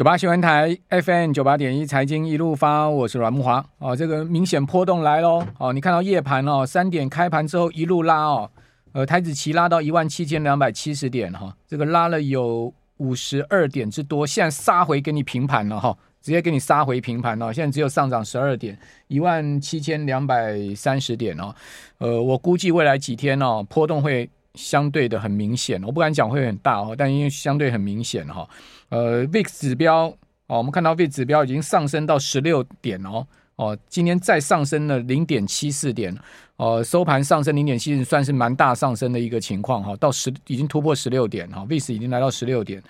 九八新闻台 FM 九八点一财经一路发，我是阮木华哦。这个明显波动来喽哦，你看到夜盘哦，三点开盘之后一路拉哦，呃，台子期拉到一万七千两百七十点哈、哦，这个拉了有五十二点之多，现在杀回给你平盘了哈、哦，直接给你杀回平盘了、哦，现在只有上涨十二点，一万七千两百三十点哦，呃，我估计未来几天哦，波动会相对的很明显，我不敢讲会很大哦，但因为相对很明显哈、哦。呃，VIX 指标哦，我们看到 VIX 指标已经上升到十六点哦哦，今天再上升了零点七四点哦，收盘上升零点七四，算是蛮大上升的一个情况哈，到十已经突破十六点哈，VIX 已经来到十六点，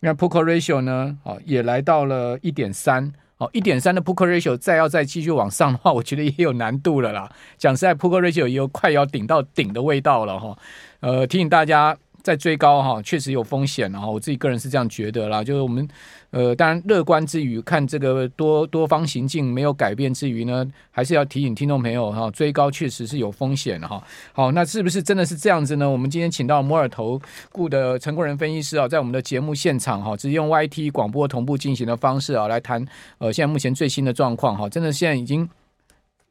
那 Put Call Ratio 呢，哦也来到了一点三哦，一点三的 Put Call Ratio 再要再继续往上的话，我觉得也有难度了啦。讲实在，Put Call Ratio 也有快要顶到顶的味道了哈，呃，提醒大家。在追高哈，确实有风险哈。我自己个人是这样觉得啦，就是我们呃，当然乐观之余，看这个多多方行径没有改变之余呢，还是要提醒听众朋友哈，追高确实是有风险哈。好，那是不是真的是这样子呢？我们今天请到摩尔投顾的陈国仁分析师啊，在我们的节目现场哈，直接用 YT 广播同步进行的方式啊，来谈呃，现在目前最新的状况哈。真的现在已经，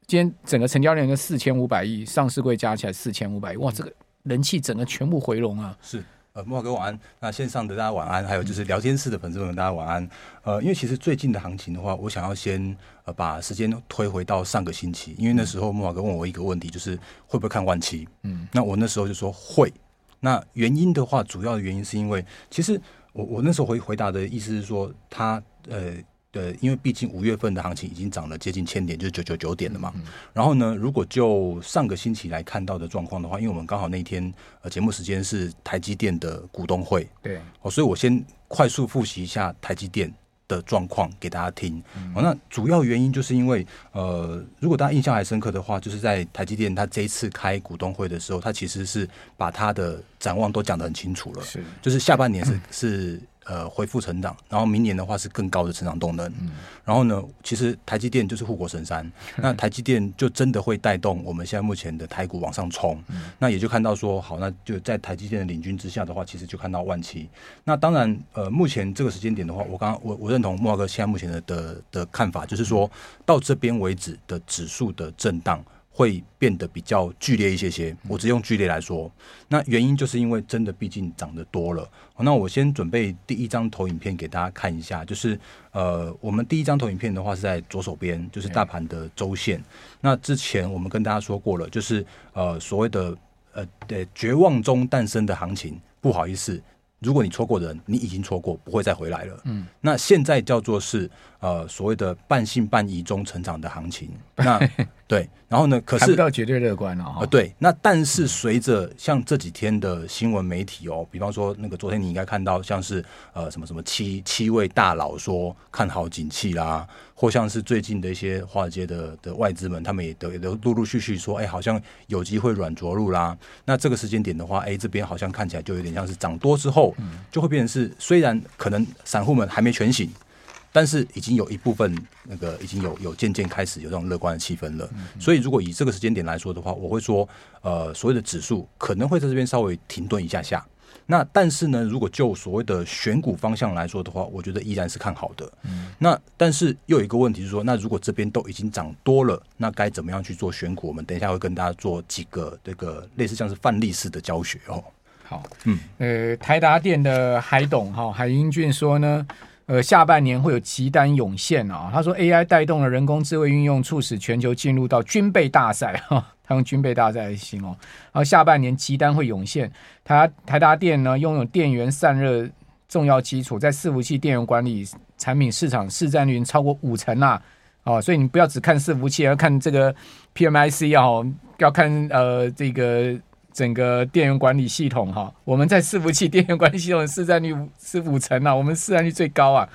今天整个成交量是四千五百亿，上市柜加起来四千五百亿，哇，这个。人气整个全部回笼啊！是，呃，慕驊哥晚安。那线上的大家晚安，还有就是聊天室的粉丝们大家晚安。呃，因为其实最近的行情的话，我想要先呃把时间推回到上个星期，因为那时候慕驊哥问我一个问题，就是会不会看万期？嗯，那我那时候就说会。那原因的话，主要的原因是因为，其实我我那时候回回答的意思是说，他呃。呃，因为毕竟五月份的行情已经涨了接近千点，就是九九九点了嘛。嗯、然后呢，如果就上个星期来看到的状况的话，因为我们刚好那天呃节目时间是台积电的股东会，对，哦，所以我先快速复习一下台积电的状况给大家听。嗯、哦，那主要原因就是因为呃，如果大家印象还深刻的话，就是在台积电它这一次开股东会的时候，它其实是把它的展望都讲得很清楚了，是，就是下半年是、嗯、是。呃，恢复成长，然后明年的话是更高的成长动能。嗯、然后呢，其实台积电就是护国神山，嗯、那台积电就真的会带动我们现在目前的台股往上冲。嗯、那也就看到说，好，那就在台积电的领军之下的话，其实就看到万七。那当然，呃，目前这个时间点的话，我刚刚我我认同慕驊哥现在目前的的的看法，就是说到这边为止的指数的震荡。会变得比较剧烈一些些，我只用剧烈来说，那原因就是因为真的毕竟涨得多了。那我先准备第一张投影片给大家看一下，就是呃，我们第一张投影片的话是在左手边，就是大盘的周线。那之前我们跟大家说过了，就是呃所谓的呃对绝望中诞生的行情，不好意思。如果你错过的人，你已经错过，不会再回来了。嗯，那现在叫做是呃所谓的半信半疑中成长的行情。那对，然后呢？可是到绝对乐观了哈。呃，对。那但是随着像这几天的新闻媒体哦，比方说那个昨天你应该看到，像是呃什么什么七七位大佬说看好景气啦，或像是最近的一些华尔街的的外资们，他们也都也都陆陆续续说，哎，好像有机会软着陆啦。那这个时间点的话，哎，这边好像看起来就有点像是涨多之后，就会变成是虽然可能散户们还没全醒。但是已经有一部分那个已经有有渐渐开始有这种乐观的气氛了，所以如果以这个时间点来说的话，我会说，呃，所谓的指数可能会在这边稍微停顿一下下。那但是呢，如果就所谓的选股方向来说的话，我觉得依然是看好的。嗯，那但是又有一个问题是说，那如果这边都已经涨多了，那该怎么样去做选股？我们等一下会跟大家做几个这个类似像是范例式的教学哦。好，嗯，呃，台达电的海董哈海英俊说呢。呃，下半年会有急单涌现啊！他说，AI 带动了人工智慧运用，促使全球进入到军备大赛哈。他用军备大战来形容。然后下半年急单会涌现。台台达电呢，拥有电源散热重要基础，在伺服器电源管理产品市场市占率超过五成啊！哦，所以你不要只看伺服器，要看这个 PMIC 哦，要看呃这个。整个电源管理系统哈，我们在伺服器电源管理系统的市占率是五成啊，我们市占率最高啊。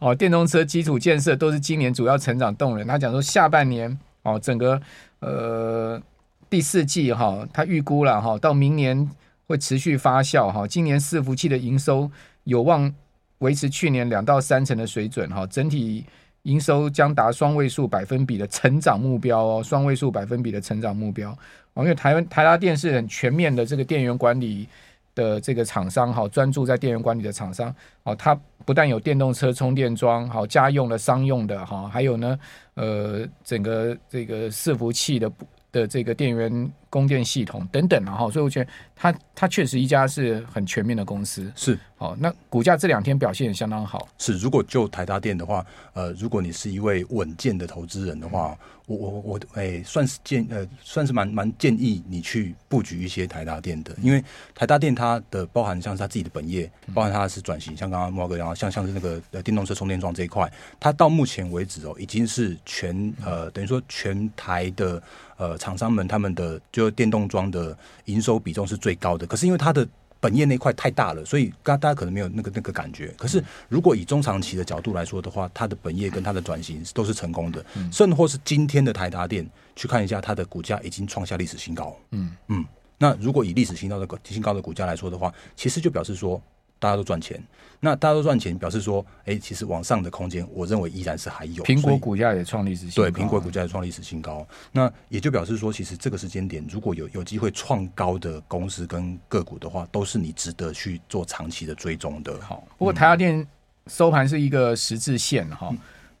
哦，电动车基础建设都是今年主要成长动能。他讲说下半年哦，整个呃第四季哈，他预估了哈，到明年会持续发酵哈。今年伺服器的营收有望维持去年两到三成的水准哈，整体营收将达双位数百分比的成长目标哦，双位数百分比的成长目标。因为台湾台达电是很全面的这个电源管理的这个厂商，哈专注在电源管理的厂商，哦，它不但有电动车充电桩，好家用的、商用的，哈，还有呢，呃，整个这个伺服器的的这个电源供电系统等等，然后，所以我觉得它它确实一家是很全面的公司。是，好，那股价这两天表现也相当好。是，如果就台达电的话，呃，如果你是一位稳健的投资人的话，我我我，哎、算是建呃，算是蛮蛮建议你去布局一些台达电的，因为台达电它的包含像是它自己的本业，包含它是转型，像刚刚慕驊哥讲，像像是那个呃电动车充电桩这一块，它到目前为止哦，已经是全呃等于说全台的呃厂商们他们的就电动桩的营收比重是最高的，可是因为它的本业那块太大了，所以刚大家可能没有那个那个感觉。可是如果以中长期的角度来说的话，它的本业跟它的转型都是成功的，甚或是今天的台达电去看一下，它的股价已经创下历史新高。嗯嗯，那如果以历史新高的新高的股价来说的话，其实就表示说。大家都赚钱，那大家都赚钱，表示说，哎、欸，其实往上的空间，我认为依然是还有。苹果股价也创历史新高，对，苹果股价也创历史新高。那也就表示说，其实这个时间点，如果有有机会创高的公司跟个股的话，都是你值得去做长期的追踪的。好，不过台达电收盘是一个十字线哈、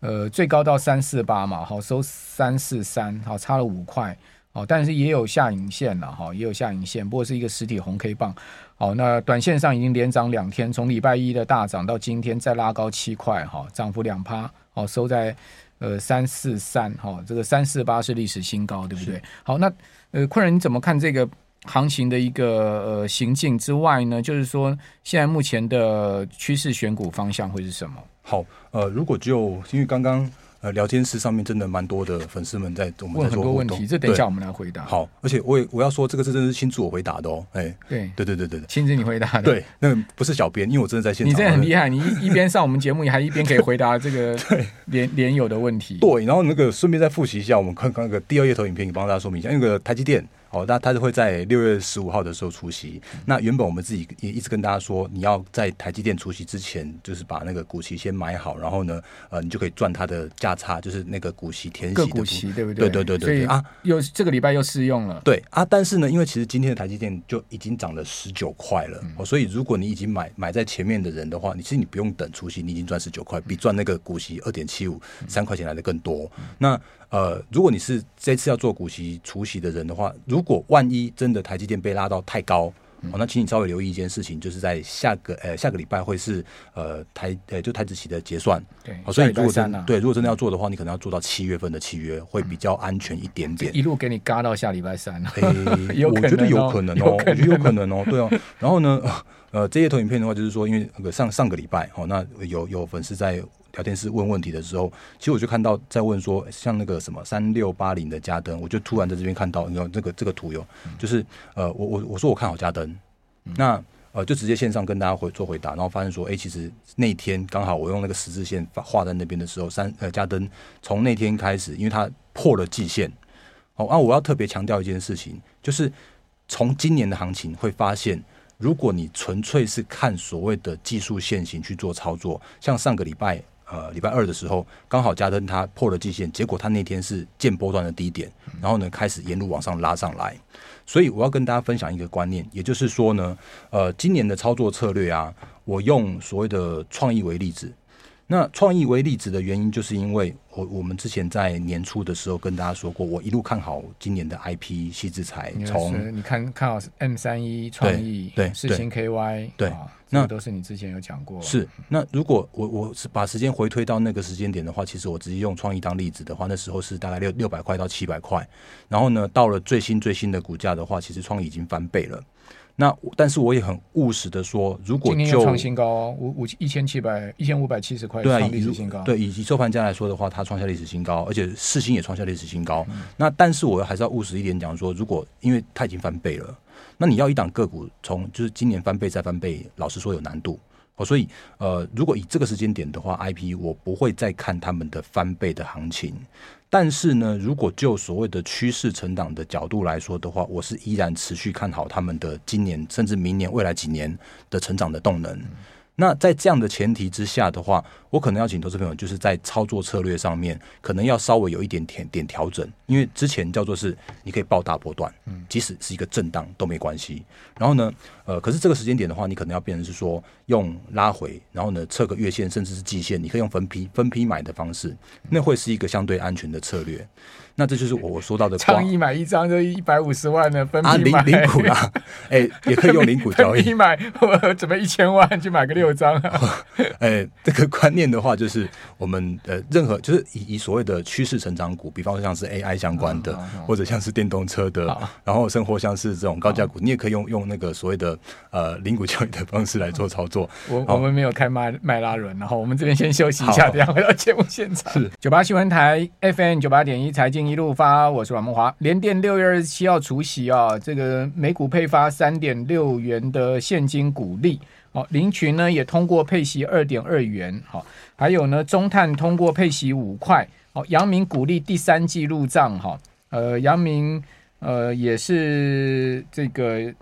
嗯，呃，最高到三四八嘛，好，收三四三，好，差了五块。哦，但是也有下影线了哈，也有下影线，不过是一个实体红 K 棒。好，那短线上已经连涨两天，从礼拜一的大涨到今天再拉高七块哈，涨幅两趴，好，收在呃三四三哈，这个三四八是历史新高，对不对？好，那呃，昆仁你怎么看这个行情的一个呃行进之外呢？就是说现在目前的趋势选股方向会是什么？好，呃，如果就因为刚刚。呃，聊天室上面真的蛮多的粉丝们在我们在做问很多问题，这等一下我们来回答。好，而且我也我要说，这个是真的是亲自我回答的哦。哎，对对对对对亲自你回答的。对，那个不是小编，因为我真的在现场。你真的很厉害，你一一边上我们节目，你还一边可以回答这个 连连友的问题。对，然后那个顺便再复习一下，我们看看那个第二页投影片，你帮大家说明一下，那个台积电。哦，那他就会在六月十五号的时候出席。那原本我们自己也一直跟大家说，你要在台积电出席之前，就是把那个股息先买好，然后呢，呃，你就可以赚它的价差，就是那个股息填息的股息，对不对？对对对对对啊！又这个礼拜又试用了。对啊，但是呢，因为其实今天的台积电就已经涨了十九块了，哦，所以如果你已经买买在前面的人的话，你其实你不用等出席，你已经赚十九块，比赚那个股息二点七五三块钱来的更多。那呃，如果你是这次要做股息除息的人的话，如果万一真的台积电被拉到太高，哦，那请你稍微留意一件事情，就是在下个呃下个礼拜会是呃台呃就台子期的结算，对，哦，所以如果真对，如果真的要做的话，你可能要做到七月份的契约，会比较安全一点点。一路给你嘎到下礼拜三，欸 哦，我觉得有可能哦，我觉得有可能哦，对哦。然后呢，呃，这些投影片的话，就是说，因为那个上上个礼拜哦，那有有粉丝在。聊天室问问题的时候，其实我就看到在问说，像那个什么三六八零的嘉登，我就突然在这边看到，你看这个这个图有，就是呃，我我我说我看好嘉登，那呃就直接线上跟大家回做回答，然后发现说，哎、欸，其实那天刚好我用那个十字线画在那边的时候，三呃加登从那天开始，因为它破了季线，哦，啊，我要特别强调一件事情，就是从今年的行情会发现。如果你纯粹是看所谓的技术线型去做操作，像上个礼拜呃礼拜二的时候，刚好加登它破了季线，结果它那天是见波段的低点，然后呢开始沿路往上拉上来。所以我要跟大家分享一个观念，也就是说呢，呃，今年的操作策略啊，我用所谓的创意为例子。那创意为例子的原因，就是因为我我们之前在年初的时候跟大家说过，我一路看好今年的 IP 细制材，从你看看好 M 三一创意对世星 KY 对，那都是你之前有讲过。是那如果我我是把时间回推到那个时间点的话，其实我直接用创意当例子的话，那时候是大概六六百块到七百块，然后呢，到了最新最新的股价的话，其实创意已经翻倍了。那但是我也很务实的说，如果就创新高哦，五五一千七百一千五百七十块，对啊，创历史新高。对，以及收盘价来说的话，它创下历史新高，而且四星也创下历史新高。嗯。那但是我还是要务实一点讲说，如果因为它已经翻倍了，那你要一档个股从就是今年翻倍再翻倍，老实说有难度哦。所以呃，如果以这个时间点的话，IP 我不会再看他们的翻倍的行情。但是呢，如果就所谓的趋势成长的角度来说的话，我是依然持续看好他们的今年甚至明年未来几年的成长的动能。那在这样的前提之下的话，我可能要请投资朋友，就是在操作策略上面，可能要稍微有一点点点调整，因为之前叫做是你可以抱大波段，嗯，即使是一个震荡都没关系。然后呢，呃，可是这个时间点的话，你可能要变成是说用拉回，然后呢测个月线甚至是季线，你可以用分批分批买的方式，那会是一个相对安全的策略。那这就是我说到的，创意买一张就一百五十万的分批买，啊、零零股啦，哎、欸，也可以用零股交易。分批买，我准备一千万去买个六张。啊 哎、欸，这个观念的话，就是我们呃，任何就是以以所谓的趋势成长股，比方说像是 AI 相关的，或者像是电动车的，然后生活像是这种高价股，你也可以用用那个所谓的呃零股交易的方式来做操作。我我们没有开麦麦拉伦，然后我们这边先休息一下，等下回到节目现场。是九八新闻台 FM 九八点一财经。一路发，我是阮梦华。联电六月二十七号除息啊，这个每股配发三点六元的现金股利。哦，林群呢也通过配息二点二元。好，还有呢中碳通过配息五块。好，阳明股利第三季入账哈。呃，阳明呃也是这个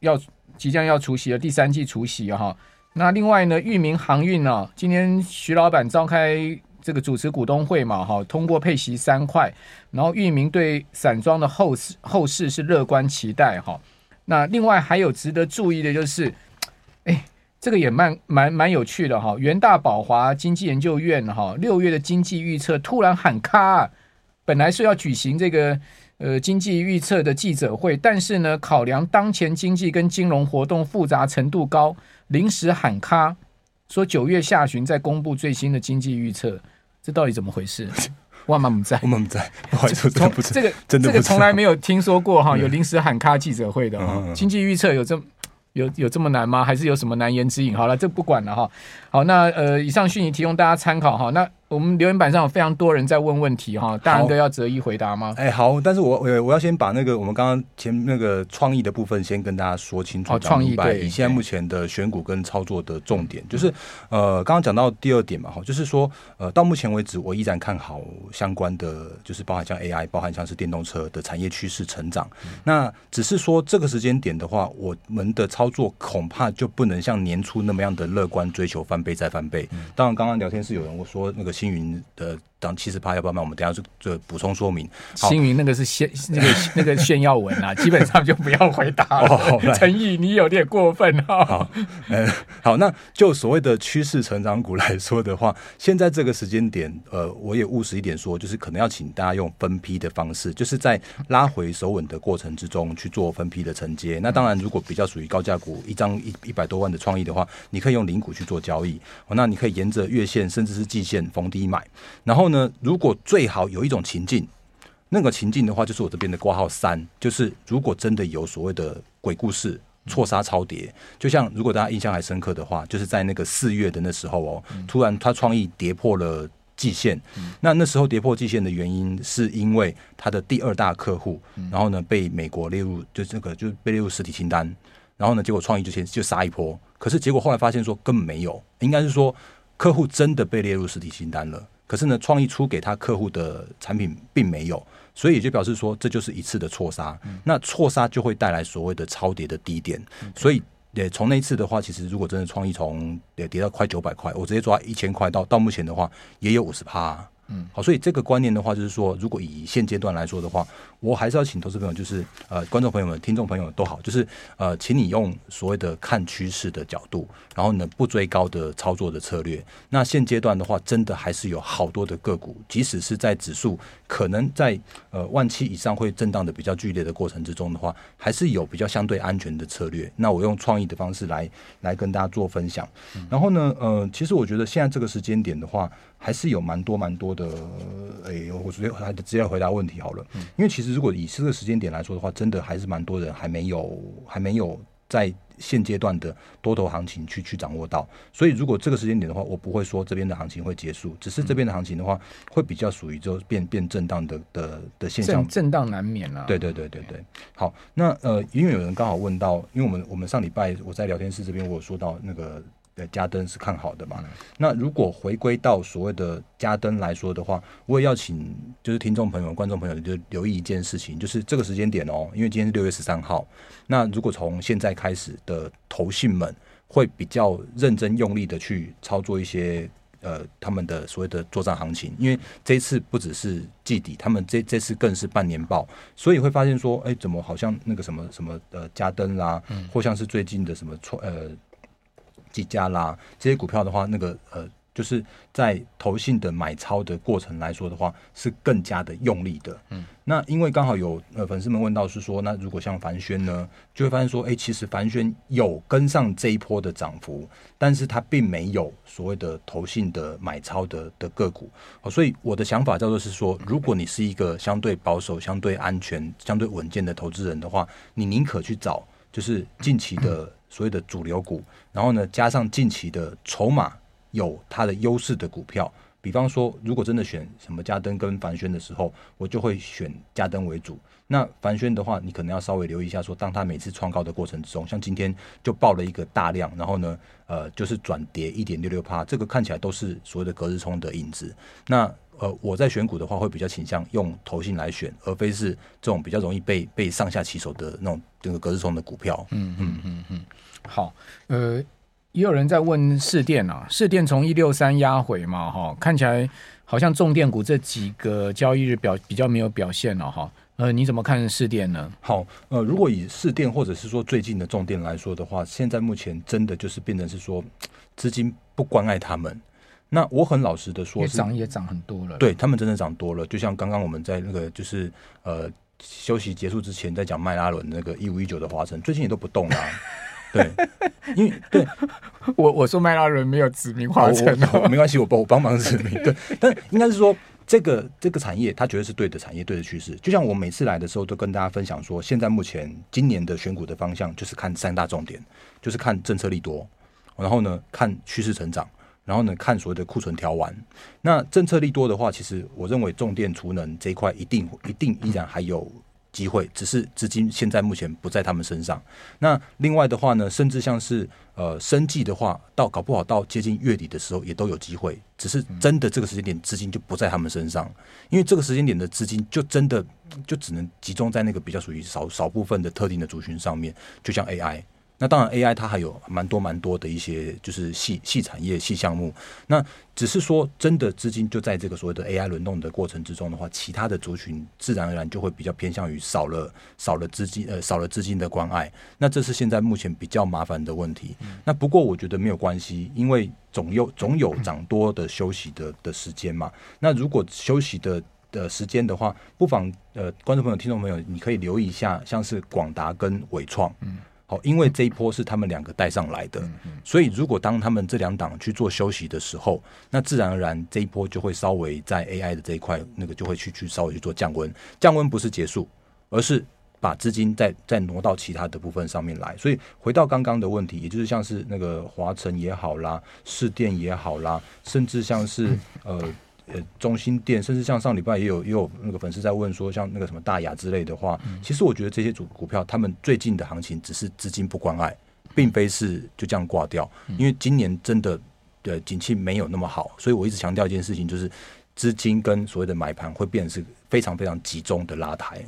要即将要除息的第三季除息哈。那另外呢，裕民航运呢，今天徐老板召开。这个主持股东会嘛，哈，通过配息三块，然后裕民对散装的后市后市是乐观期待哈。那另外还有值得注意的就是，哎，这个也蛮蛮蛮有趣的哈。元大宝华经济研究院哈六月的经济预测突然喊卡，本来是要举行这个呃经济预测的记者会，但是呢，考量当前经济跟金融活动复杂程度高，临时喊卡，说九月下旬再公布最新的经济预测。这到底怎么回事？万妈不在，我满不在，不好意思，这个这个这个从来没有听说过哈，有临时喊卡记者会的哈，经济预测有这么有有这么难吗？还是有什么难言之隐？好了，这不管了哈。好，那呃，以上讯息提供大家参考哈。那我们留言板上有非常多人在问问题哈，大人哥要择一回答吗？哎，好，但是我我我要先把那个我们刚刚前那个创意的部分先跟大家说清楚。哦，创意对，以现在目前的选股跟操作的重点，就是呃，刚刚讲到第二点嘛，哈，就是说呃，到目前为止，我依然看好相关的，就是包含像 AI，包含像是电动车的产业趋势成长。那只是说这个时间点的话，我们的操作恐怕就不能像年初那么样的乐观，追求翻倍再翻倍。当然，刚刚聊天室有人说那个。星云的涨七十趴，要不要卖？我们等下就就补充说明。星云那个是炫那个那个炫耀文啊，基本上就不要回答了。陈毅，你有点过分哈。好，嗯，好，那就所谓的趋势成长股来说的话，现在这个时间点，呃，我也务实一点说，就是可能要请大家用分批的方式，就是在拉回守稳的过程之中去做分批的承接。那当然，如果比较属于高价股，一张一一百多万的创意的话，你可以用零股去做交易。哦那你可以沿着月线甚至是季线逢低买，然后呢，如果最好有一种情境，那个情境的话，就是我这边的挂号三，就是如果真的有所谓的鬼故事错杀超跌，就像如果大家印象还深刻的话，就是在那个四月的那时候哦，突然他创意跌破了季线，那那时候跌破季线的原因是因为他的第二大客户，然后呢被美国列入，就这个就被列入实体清单，然后呢结果创意就先就杀一波，可是结果后来发现说根本没有，应该是说。客户真的被列入实体清单了，可是呢，创意出给他客户的产品并没有，所以也就表示说，这就是一次的错杀。嗯、那错杀就会带来所谓的超跌的低点，嗯、所以也从那一次的话，其实如果真的创意从也跌到快九百块，我直接抓一千块到到目前的话，也有五十趴。嗯，好，所以这个观念的话，就是说，如果以现阶段来说的话，我还是要请投资朋友，就是呃，观众朋友们、听众朋友都好，就是呃，请你用所谓的看趋势的角度，然后呢，不追高的操作的策略。那现阶段的话，真的还是有好多的个股，即使是在指数可能在呃万七以上会震荡的比较剧烈的过程之中的话，还是有比较相对安全的策略。那我用创意的方式来来跟大家做分享。然后呢，呃，其实我觉得现在这个时间点的话，还是有蛮多蛮多的，哎、欸，我直接还直接回答问题好了。因为其实如果以这个时间点来说的话，真的还是蛮多人还没有还没有在现阶段的多头行情去去掌握到。所以如果这个时间点的话，我不会说这边的行情会结束，只是这边的行情的话，会比较属于就变变震荡的的的现象，震荡难免啊。对对对对对。好，那呃，因为有人刚好问到，因为我们我们上礼拜我在聊天室这边我有说到那个。家登是看好的嘛？那如果回归到所谓的加登来说的话，我也要请就是听众朋友、观众朋友就留意一件事情，就是这个时间点哦，因为今天是六月十三号。那如果从现在开始的投信们会比较认真用力的去操作一些呃他们的所谓的作战行情，因为这一次不只是季底，他们这这次更是半年报，所以会发现说，哎，怎么好像那个什么什么呃加登啦，或像是最近的什么创呃技嘉啦这些股票的话，那个呃。就是在投信的买超的过程来说的话，是更加的用力的。嗯，那因为刚好有呃粉丝们问到是说，那如果像凡轩呢，就会发现说，哎、欸，其实凡轩有跟上这一波的涨幅，但是它并没有所谓的投信的买超的的个股。哦，所以我的想法叫做是说，如果你是一个相对保守、相对安全、相对稳健的投资人的话，你宁可去找就是近期的所谓的主流股，然后呢，加上近期的筹码。有它的优势的股票，比方说，如果真的选什么嘉登跟凡轩的时候，我就会选嘉登为主。那凡轩的话，你可能要稍微留意一下说，说当它每次创高的过程之中，像今天就爆了一个大量，然后呢，呃，就是转跌一点六六趴，这个看起来都是所谓的隔日冲的影子。那呃，我在选股的话，会比较倾向用投信来选，而非是这种比较容易被被上下其手的那种这个隔日冲的股票。嗯嗯嗯嗯，好，呃。也有人在问士电啊，士电从一六三压回嘛，哈，看起来好像重电股这几个交易日表比较没有表现了哈。呃，你怎么看士电呢？好，呃，如果以士电或者是说最近的重电来说的话，现在目前真的就是变成是说资金不关爱他们。那我很老实的说，涨也涨很多了，对他们真的涨多了。就像刚刚我们在那个就是呃休息结束之前在讲迈拉伦那个一五一九的华晨，最近也都不动了。对，因为对 我我说麦拉伦没有指名华城，没关系，我帮我帮忙指名。对，但应该是说这个这个产业它绝对是对的产业，对的趋势。就像我每次来的时候都跟大家分享说，现在目前今年的选股的方向就是看三大重点，就是看政策利多，然后呢看趋势成长，然后呢看所谓的库存调完。那政策利多的话，其实我认为重电储能这一块一定一定依然还有。机会只是资金现在目前不在他们身上。那另外的话呢，甚至像是呃生技的话，到搞不好到接近月底的时候也都有机会。只是真的这个时间点资金就不在他们身上，因为这个时间点的资金就真的就只能集中在那个比较属于少少部分的特定的族群上面，就像 AI。那当然，AI 它还有蛮多蛮多的一些就是细细产业、细项目。那只是说，真的资金就在这个所谓的 AI 轮动的过程之中的话，其他的族群自然而然就会比较偏向于少了少了资金呃少了资金的关爱。那这是现在目前比较麻烦的问题。那不过我觉得没有关系，因为总有总有涨多的休息的的时间嘛。那如果休息的的时间的话，不妨呃观众朋友、听众朋友，你可以留意一下，像是广达跟纬创。好，因为这一波是他们两个带上来的，所以如果当他们这两档去做休息的时候，那自然而然这一波就会稍微在 AI 的这一块，那个就会去去稍微去做降温。降温不是结束，而是把资金再再挪到其他的部分上面来。所以回到刚刚的问题，也就是像是那个华晨也好啦，市电也好啦，甚至像是呃。呃，中心店，甚至像上礼拜也有也有那个粉丝在问说，像那个什么大雅之类的话，嗯、其实我觉得这些主股票，他们最近的行情只是资金不关爱，并非是就这样挂掉。嗯、因为今年真的的景气没有那么好，所以我一直强调一件事情，就是资金跟所谓的买盘会变成是非常非常集中的拉抬。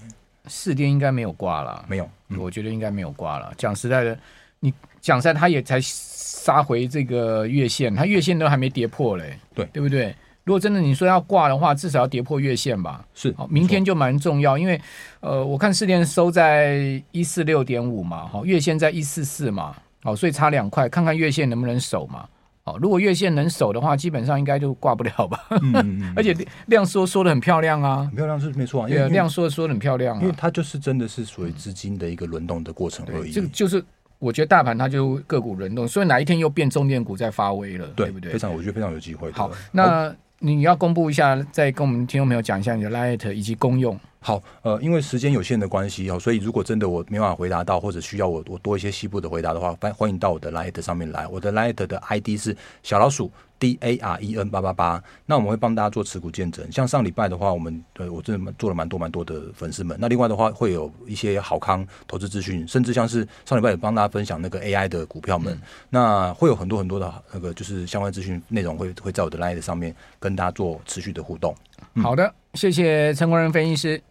四店应该没有挂了，没有，嗯、我觉得应该没有挂了。讲实在的，你讲实在，他也才杀回这个月线，他月线都还没跌破嘞，对，对不对？如果真的你说要挂的话，至少要跌破月线吧？是，好，明天就蛮重要，因为呃，我看市电收在一四六点五嘛，好，月线在一四四嘛，好，所以差两块，看看月线能不能守嘛。好，如果月线能守的话，基本上应该就挂不了吧？嗯嗯嗯，而且量缩缩的很漂亮啊，很漂亮是没错啊，因为量缩缩的很漂亮啊，因为它就是真的是属于资金的一个轮动的过程而已。这个就是我觉得大盘它就个股轮动，所以哪一天又变重电股在发威了，对，对不对？非常，我觉得非常有机会。好，那。你要公布一下，再跟我们听众朋友讲一下你的 Light 以及公用。好，呃，因为时间有限的关系哦，所以如果真的我没办法回答到，或者需要我我多一些西部的回答的话，欢欢迎到我的 Light 上面来。我的 Light 的 ID 是小老鼠。D A R E N 八八八，那我们会帮大家做持股见证。像上礼拜的话，我们呃，我真的做了蛮多蛮多的粉丝们。那另外的话，会有一些好康投资资讯，甚至像是上礼拜也帮大家分享那个 A I 的股票们。嗯、那会有很多很多的那个就是相关资讯内容会会在我的 Light 上面跟大家做持续的互动。嗯、好的，谢谢陈国仁分析师。